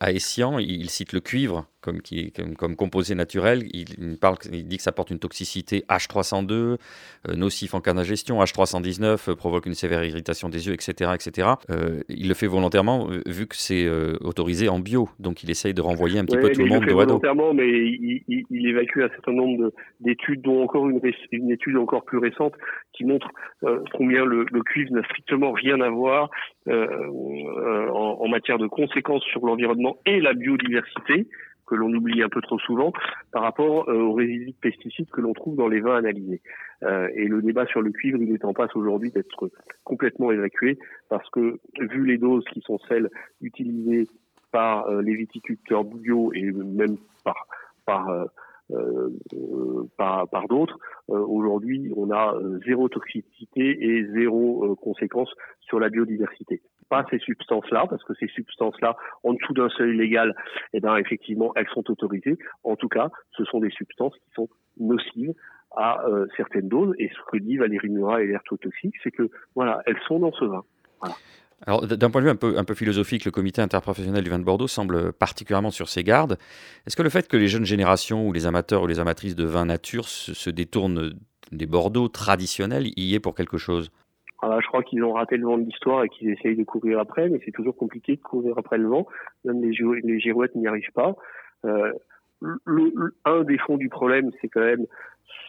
à Essian, il cite le cuivre comme, qui, comme, composé naturel. Il, parle, il dit que ça porte une toxicité H302, euh, nocif en cas d'ingestion, H319 euh, provoque une sévère irritation des yeux, etc. etc. Euh, il le fait volontairement vu que c'est autorisé en bio, donc il essaye de renvoyer un petit peu tout le monde de volontairement, mais il, il, évacue un certain nombre d'études, dont encore une, une, étude encore plus récente qui montre combien le, le cuivre n'a strictement rien à voir en, en matière de conséquences sur l'environnement et la biodiversité que l'on oublie un peu trop souvent par rapport aux résidus de pesticides que l'on trouve dans les vins analysés. et le débat sur le cuivre, il est en passe aujourd'hui d'être complètement évacué parce que vu les doses qui sont celles utilisées par les viticulteurs bio et même par par euh, par, par d'autres. Euh, aujourd'hui, on a euh, zéro toxicité et zéro conséquence sur la biodiversité. Pas ces substances-là, parce que ces substances-là, en dessous d'un seuil légal, eh ben effectivement, elles sont autorisées. En tout cas, ce sont des substances qui sont nocives à certaines doses. Et ce que dit Valérie Murat et l'air toxique, c'est que voilà, elles sont dans ce vin. Alors, d'un point de vue un peu, un peu philosophique, le comité interprofessionnel du vin de Bordeaux semble particulièrement sur ses gardes. Est-ce que le fait que les jeunes générations ou les amateurs ou les amatrices de vin nature se, détournent des Bordeaux traditionnels y est pour quelque chose? Ah, je crois qu'ils ont raté le vent de l'histoire et qu'ils essayent de courir après, mais c'est toujours compliqué de courir après le vent. Même les, les girouettes n'y arrivent pas. Euh, un des fonds du problème, c'est quand même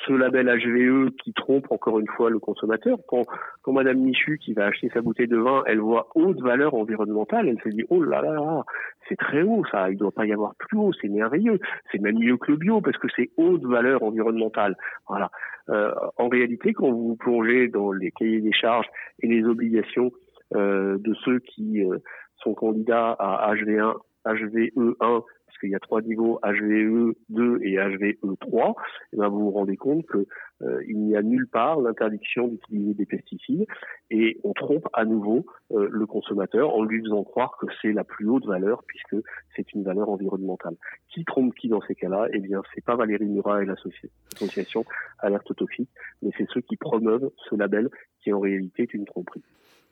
ce label HVE qui trompe encore une fois le consommateur. Quand, quand Madame Michu qui va acheter sa bouteille de vin, elle voit haute valeur environnementale, elle se dit oh là là, c'est très haut ça, il doit pas y avoir plus haut, c'est merveilleux, c'est même mieux que le bio parce que c'est haute valeur environnementale. Voilà. Euh, en réalité, quand vous plongez dans les cahiers des charges et les obligations euh, de ceux qui euh, sont candidats à HV1, HVE1 qu'il y a trois niveaux HVE 2 et HVE 3, et eh ben vous vous rendez compte que euh, il n'y a nulle part l'interdiction d'utiliser des pesticides et on trompe à nouveau euh, le consommateur en lui faisant croire que c'est la plus haute valeur puisque c'est une valeur environnementale. Qui trompe qui dans ces cas-là? Eh bien, c'est pas Valérie Murat et l'association Alerte Autophique, mais c'est ceux qui promeuvent ce label qui en réalité est une tromperie.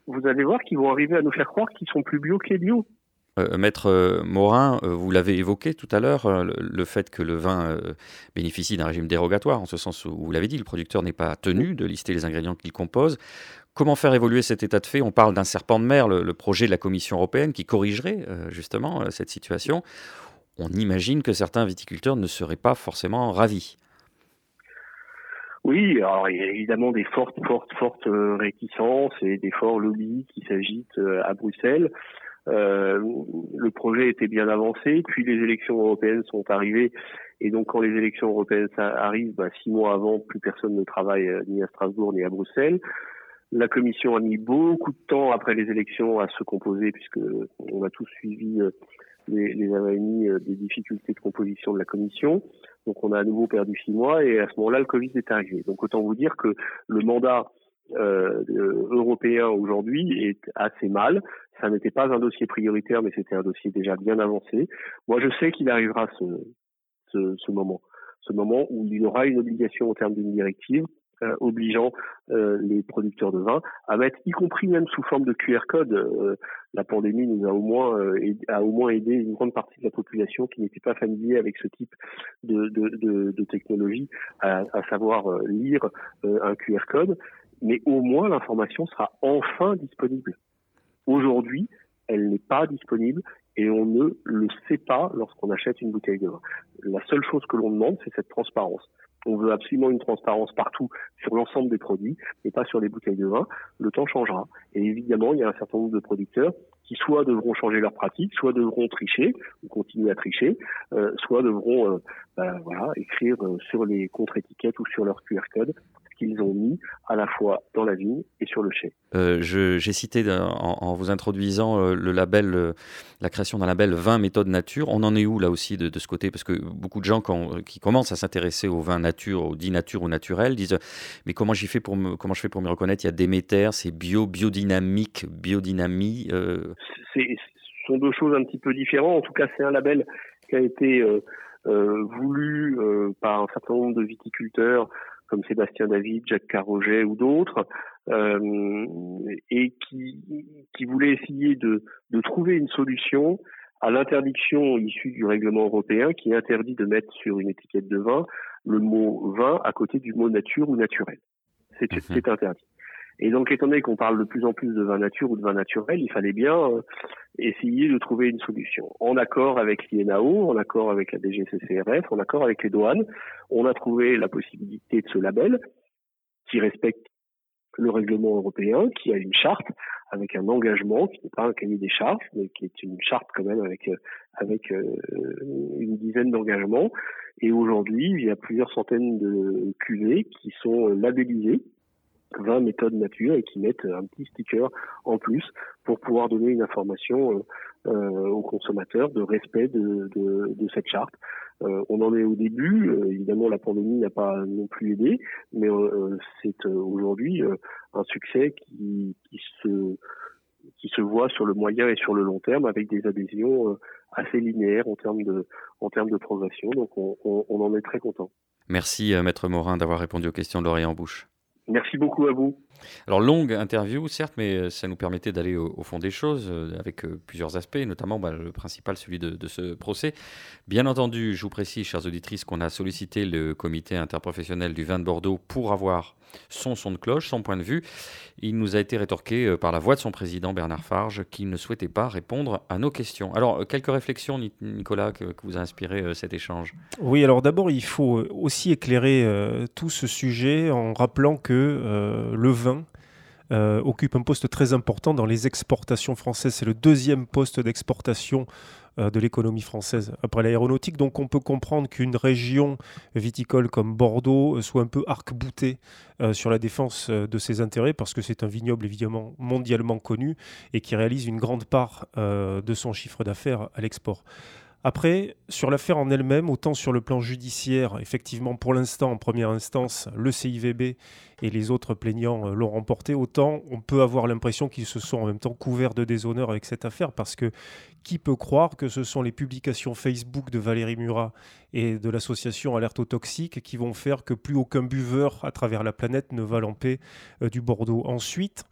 Vous allez voir qu'ils vont arriver à nous faire croire qu'ils sont plus bio que les bio. Euh, Maître euh, Morin, euh, vous l'avez évoqué tout à l'heure, le, fait que le vin bénéficie d'un régime dérogatoire, en ce sens où, vous l'avez dit, le producteur n'est pas tenu de lister les ingrédients qu'il compose. Comment faire évoluer cet état de fait? On parle d'un serpent de mer, le, projet de la Commission européenne qui corrigerait justement cette situation. On imagine que certains viticulteurs ne seraient pas forcément ravis. Oui, alors il y a évidemment des fortes, fortes, fortes réticences et des forts lobbies qui s'agitent à Bruxelles. Euh, le projet était bien avancé, puis les élections européennes sont arrivées, et donc quand les élections européennes arrivent, bah, six mois avant, plus personne ne travaille euh, ni à Strasbourg ni à Bruxelles. La Commission a mis beaucoup de temps après les élections à se composer, puisque on a tous suivi euh, les, les des difficultés de composition de la Commission. Donc on a à nouveau perdu six mois, et à ce moment-là, le Covid est arrivé. Donc autant vous dire que le mandat européen aujourd'hui est assez mal. Ça n'était pas un dossier prioritaire, mais c'était un dossier déjà bien avancé. Moi, je sais qu'il arrivera ce, moment, ce moment où il y aura une obligation au terme d'une directive euh, obligeant euh, les producteurs de vin à mettre, y compris même sous forme de QR code. Euh, la pandémie nous a au moins a au moins aidé une grande partie de la population qui n'était pas familier avec ce type de, technologie à savoir lire un QR code mais au moins l'information sera enfin disponible. Aujourd'hui, elle n'est pas disponible et on ne le sait pas lorsqu'on achète une bouteille de vin. La seule chose que l'on demande, c'est cette transparence. On veut absolument une transparence partout sur l'ensemble des produits, mais pas sur les bouteilles de vin. Le temps changera. Et évidemment, il y a un certain nombre de producteurs qui soit devront changer leurs pratiques, soit devront tricher ou continuer à tricher, euh, soit devront euh, bah, voilà, écrire euh, sur les contre-étiquettes ou sur leur QR code qu'ils ont mis à la fois dans la vigne et sur le chai. Euh, j'ai cité en, vous introduisant euh, le label, euh, la création d'un label vin méthode nature. On en est où là aussi de, ce côté? Parce que beaucoup de gens quand, qui commencent à s'intéresser au vin nature, au dit nature ou naturel, disent mais comment j'y fais pour me, comment je fais pour me reconnaître? Il y a Déméter, c'est bio, biodynamique, biodynamie. Ce sont deux choses un petit peu différentes. En tout cas, c'est un label qui a été voulu par un certain nombre de viticulteurs comme Sébastien David, Jacques Carroget ou d'autres, euh, et qui, qui voulaient essayer de, de trouver une solution à l'interdiction issue du règlement européen qui interdit de mettre sur une étiquette de vin le mot vin à côté du mot nature ou naturel. C'est mhm. interdit. Et donc, étant donné qu'on parle de plus en plus de vin nature ou de vin naturel, il fallait bien euh, essayer de trouver une solution. En accord avec l'INAO, en accord avec la DGCCRF, en accord avec les douanes, on a trouvé la possibilité de ce label qui respecte le règlement européen, qui a une charte avec un engagement qui n'est pas un cahier des charges, mais qui est une charte quand même avec avec une dizaine d'engagements. Et aujourd'hui, il y a plusieurs centaines de cuvées qui sont labellisées 20 méthodes nature et qui mettent un petit sticker en plus pour pouvoir donner une information euh, aux consommateurs de respect de, cette charte. Euh, on en est au début, euh, évidemment la pandémie n'a pas non plus aidé, mais c'est aujourd'hui un succès qui, se voit sur le moyen et sur le long terme avec des adhésions assez linéaires en termes de en termes de progression. Donc on, on, en est très content. Merci Maître Morin d'avoir répondu aux questions de Lorient Bouche. Merci beaucoup à vous. Alors, longue interview, certes, mais euh, ça nous permettait d'aller au, fond des choses euh, avec euh, plusieurs aspects, notamment bah, le principal, celui de, de, ce procès. Bien entendu, je vous précise, chères auditrices, qu'on a sollicité le comité interprofessionnel du vin de Bordeaux pour avoir son son de cloche, son point de vue. Il nous a été rétorqué euh, par la voix de son président Bernard Farge qu'il ne souhaitait pas répondre à nos questions. Alors, euh, quelques réflexions, Nicolas, que, vous a inspiré euh, cet échange? Oui, alors d'abord, il faut aussi éclairer tout ce sujet en rappelant que le vin occupe un poste très important dans les exportations françaises. C'est le deuxième poste d'exportation de l'économie française après l'aéronautique. Donc on peut comprendre qu'une région viticole comme Bordeaux euh, soit un peu arc-boutée euh, sur la défense de ses intérêts parce que c'est un vignoble évidemment mondialement connu et qui réalise une grande part de son chiffre d'affaires à l'export. Après, sur l'affaire en elle-même, autant sur le plan judiciaire, effectivement, pour l'instant, en première instance, le CIVB et les autres plaignants euh, l'ont remporté, autant on peut avoir l'impression qu'ils se sont en même temps couverts de déshonneur avec cette affaire, parce que qui peut croire que ce sont les publications Facebook de Valérie Murat et de l'association Alerte aux toxiques qui vont faire que plus aucun buveur à travers la planète ne va lamper euh, du Bordeaux. Ensuite,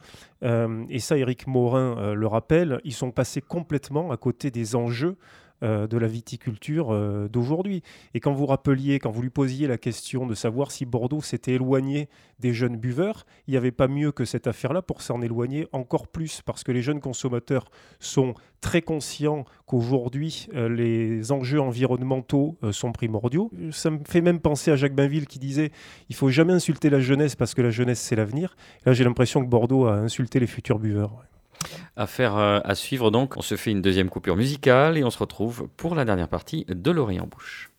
euh, et ça Eric Morin le rappelle, ils sont passés complètement à côté des enjeux euh, de la viticulture euh, d'aujourd'hui. Et quand vous rappeliez, quand vous lui posiez la question de savoir si Bordeaux s'était éloigné des jeunes buveurs, il n'y avait pas mieux que cette affaire-là pour s'en éloigner encore plus, parce que les jeunes consommateurs sont très conscients qu'aujourd'hui, euh, les enjeux environnementaux sont primordiaux. Ça me fait même penser à Jacques Bainville qui disait il faut jamais insulter la jeunesse parce que la jeunesse, c'est l'avenir. Là, j'ai l'impression que Bordeaux a insulté les futurs buveurs. Affaire euh, à suivre donc. On se fait une deuxième coupure musicale et on se retrouve pour la dernière partie de l'Orient Bouche.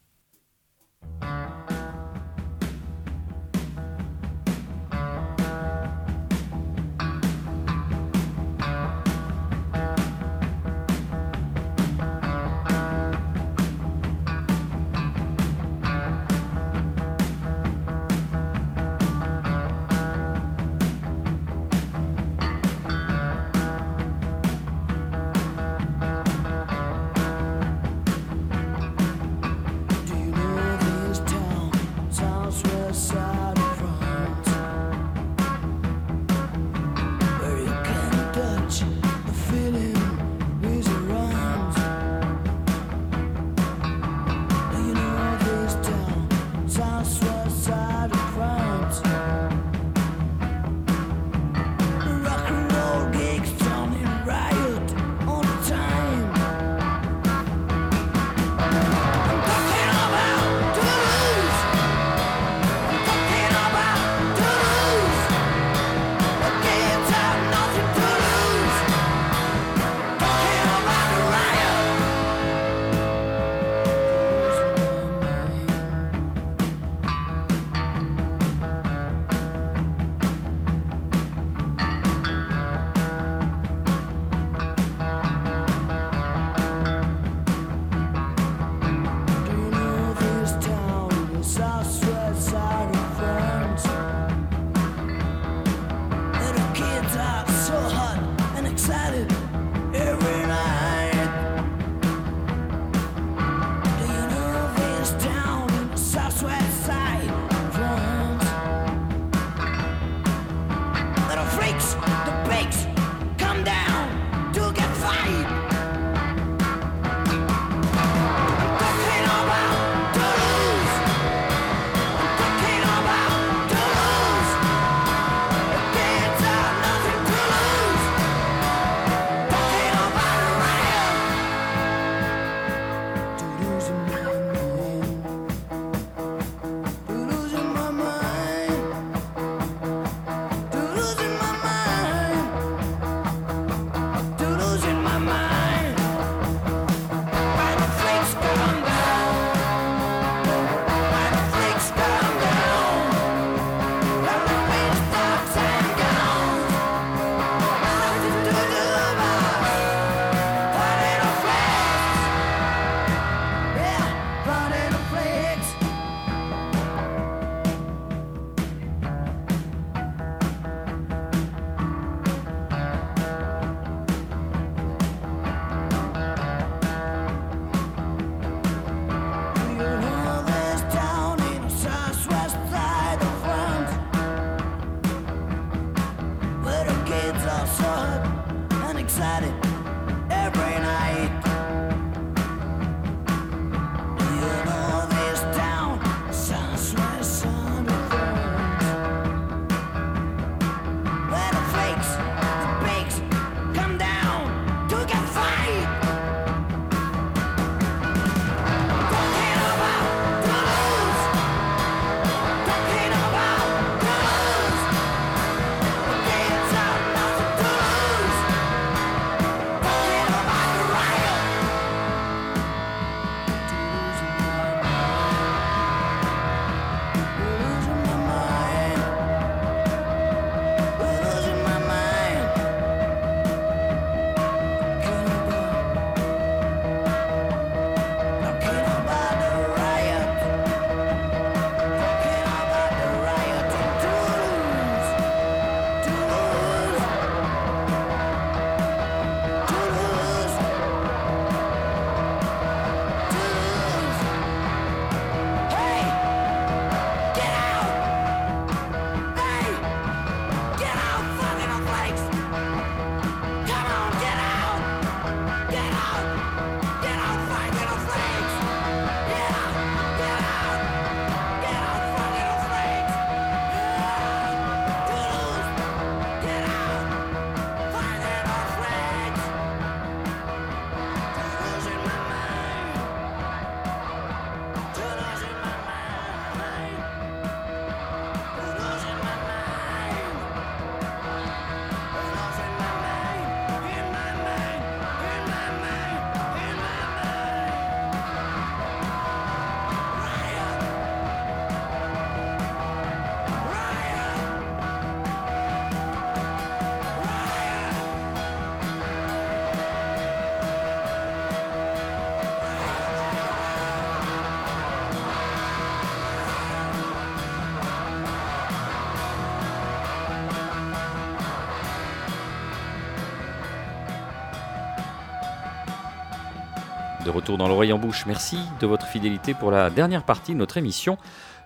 Retour dans l'oreille en bouche, merci de votre fidélité pour la dernière partie de notre émission,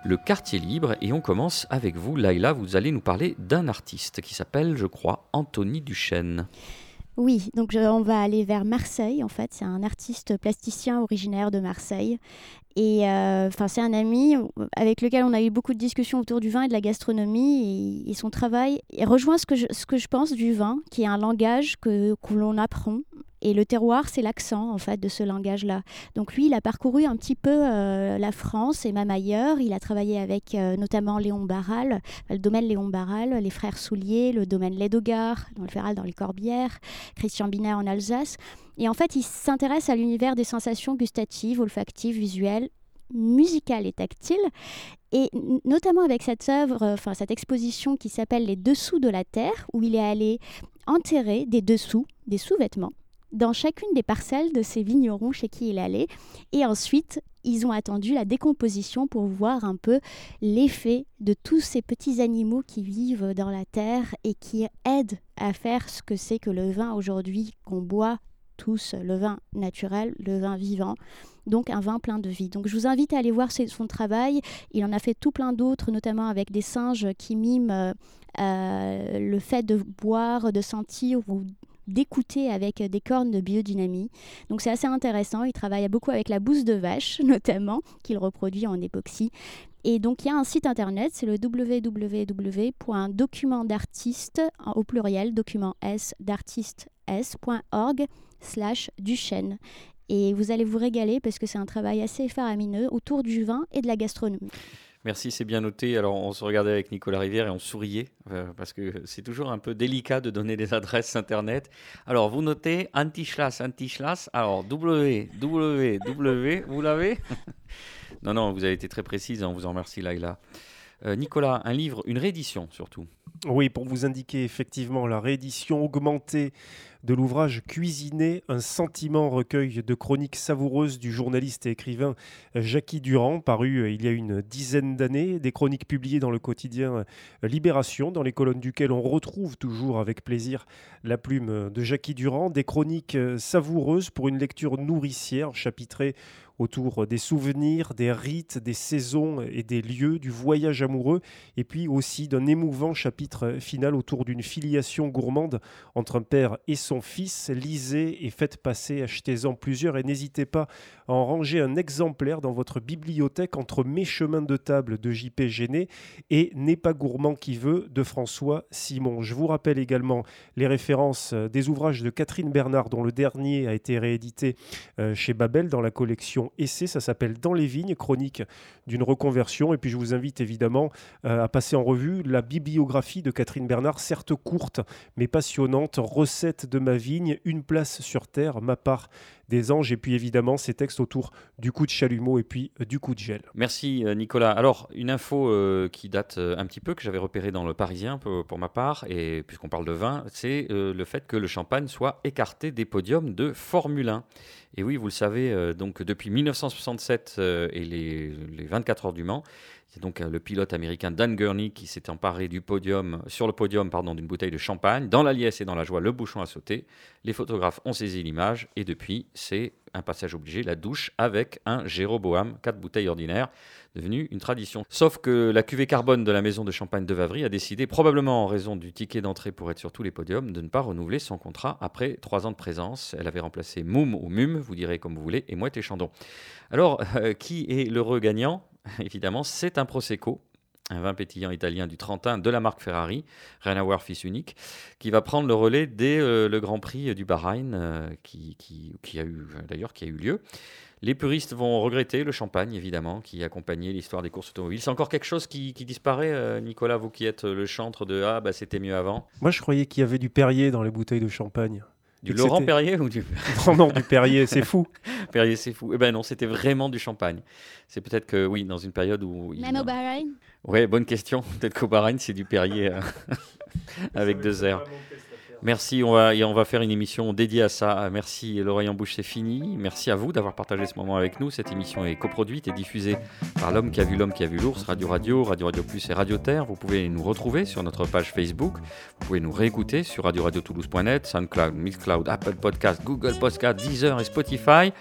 le quartier libre. Et on commence avec vous, Laïla. Vous allez nous parler d'un artiste qui s'appelle, je crois, Anthony Duchesne. Oui, donc on va aller vers Marseille. En fait, c'est un artiste plasticien originaire de Marseille. Et euh, c'est un ami avec lequel on a eu beaucoup de discussions autour du vin et de la gastronomie. Et, et son travail il rejoint ce que, je, pense du vin, qui est un langage que l'on apprend. Et le terroir, c'est l'accent en fait de ce langage-là. Donc lui, il a parcouru un petit peu euh, la France et même ailleurs. Il a travaillé avec euh, notamment Léon Barral, le domaine Léon Barral, les frères Soulier, le domaine Lédogard, dans le Féral, dans les Corbières, Christian Binet en Alsace. Et en fait, il s'intéresse à l'univers des sensations gustatives, olfactives, visuelles, musicales et tactiles. Et notamment avec cette œuvre, euh, enfin cette exposition qui s'appelle Les Dessous de la Terre, où il est allé enterrer des dessous, des sous-vêtements, dans chacune des parcelles de ces vignerons chez qui il allait. Et ensuite, ils ont attendu la décomposition pour voir un peu l'effet de tous ces petits animaux qui vivent dans la terre et qui aident à faire ce que c'est que le vin aujourd'hui qu'on boit tous, le vin naturel, le vin vivant, donc un vin plein de vie. Donc je vous invite à aller voir son travail. Il en a fait tout plein d'autres, notamment avec des singes qui miment euh, euh, le fait de boire, de sentir ou d'écouter avec des cornes de biodynamie. Donc c'est assez intéressant. Il travaille beaucoup avec la bouse de vache, notamment, qu'il reproduit en époxy. Et donc il y a un site internet, c'est le www.documentartiste, en- au pluriel, document S d'artiste s.org slash Duchesne. Et vous allez vous régaler parce que c'est un travail assez faramineux autour du vin et de la gastronomie. Merci, c'est bien noté. Alors, on se regardait avec Nicolas Rivière et on souriait euh, parce que c'est toujours un peu délicat de donner des adresses internet. Alors, vous notez Antischlass, Antischlass. Alors, W, W, W, vous l'avez? Non, non, vous avez été très précise. On vous en remercie, Laïla. Euh, Nicolas, un livre, une réédition surtout. Oui, pour vous indiquer effectivement la réédition augmentée de l'ouvrage Cuisiner, un sentiment recueil de chroniques savoureuses du journaliste et écrivain Jackie Durand, paru euh, il y a une dizaine d'années, des chroniques publiées dans le quotidien euh, Libération, dans les colonnes duquel on retrouve toujours avec plaisir la plume de Jackie Durand, des chroniques savoureuses pour une lecture nourricière, chapitrée autour des souvenirs, des rites, des saisons et des lieux, du voyage amoureux, et puis aussi d'un émouvant chapitre final autour d'une filiation gourmande entre un père et son fils. Lisez et faites passer, achetez-en plusieurs et n'hésitez pas à en ranger un exemplaire dans votre bibliothèque entre Mes chemins de table de JP Géné et N'est pas gourmand qui veut de François Simon. Je vous rappelle également les références euh, des ouvrages de Catherine Bernard, dont le dernier a été réédité euh, chez Babel dans la collection Essai. Ça s'appelle Dans les vignes, chronique d'une reconversion. Et puis je vous invite évidemment euh, à passer en revue la bibliographie de Catherine Bernard, certes courte mais passionnante. Recette de ma vigne, une place sur terre, ma part des anges. Et puis évidemment ces textes autour du coup de chalumeau et puis euh, du coup de gel. Merci euh, Nicolas. Alors, une info euh, qui date un petit peu, que j'avais repérée dans le Parisien pour, ma part, et puisqu'on parle de vin, c'est le fait que le champagne soit écarté des podiums de Formule 1. Et oui, vous le savez, donc depuis 1967 euh, et les, les 24 heures du Mans, c'est donc euh, le pilote américain Dan Gurney qui s'est emparé du podium, sur le podium pardon, d'une bouteille de champagne. Dans la liesse et dans la joie, le bouchon a sauté. Les photographes ont saisi l'image et depuis, c'est un passage obligé, la douche avec un Jéroboam, quatre bouteilles ordinaires, devenu une tradition. Sauf que la cuvée carbone de la maison de champagne de Vavry a décidé, probablement en raison du ticket d'entrée pour être sur tous les podiums, de ne pas renouveler son contrat après trois ans de présence. Elle avait remplacé Moum ou Mum, vous direz comme vous voulez, et Mouette et Chandon. Alors, euh, qui est l'heureux gagnant? Évidemment, c'est un Prosecco, un vin pétillant italien du Trentin de la marque Ferrari, voir fils unique, qui va prendre le relais dès euh, le Grand Prix du Bahreïn, euh, qui, a eu d'ailleurs qui a eu lieu. Les puristes vont regretter le champagne, évidemment, qui accompagnait l'histoire des courses automobiles. C'est encore quelque chose qui, disparaît, euh, Nicolas, vous qui êtes le chantre de Ah, bah c'était mieux avant? Moi je croyais qu'il y avait du Perrier dans les bouteilles de champagne. Du Laurent Perrier ou du Non, non, du Perrier, c'est fou. Perrier, c'est fou. Eh ben non, c'était vraiment du champagne. C'est peut-être que, oui, dans une période où. il- Même au Bahreïn? Ouais, bonne question. Peut-être qu'au Bahreïn, c'est du Perrier euh, avec deux airs. Merci, on va, et on va faire une émission dédiée à ça. Merci, l'oreille en bouche, c'est fini. Merci à vous d'avoir partagé ce moment avec nous. Cette émission est coproduite et diffusée par l'homme qui a vu l'homme qui a vu l'ours, Radio Radio, Radio Radio Plus et Radio Terre. Vous pouvez nous retrouver sur notre page Facebook. Vous pouvez nous réécouter sur radio radio toulouse.net, SoundCloud, Mixcloud, Apple Podcast, Google Podcast, Deezer et Spotify.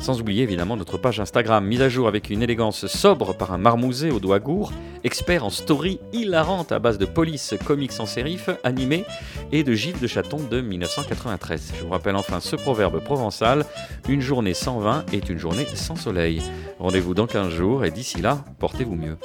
Sans oublier évidemment notre page Instagram, mise à jour avec une élégance sobre par un marmousé au doigt gourd, expert en story hilarante à base de police, comics en sérif, animés et de gifs de chaton de 1993. Je vous rappelle enfin ce proverbe provençal une journée sans vin est une journée sans soleil. Rendez-vous dans 15 jours et d'ici là, portez-vous mieux.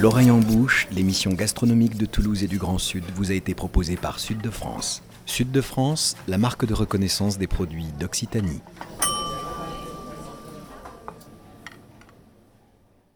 L'oreille en bouche, l'émission gastronomique de Toulouse et du Grand Sud vous a été proposée par Sud de France. Sud de France, la marque de reconnaissance des produits d'Occitanie.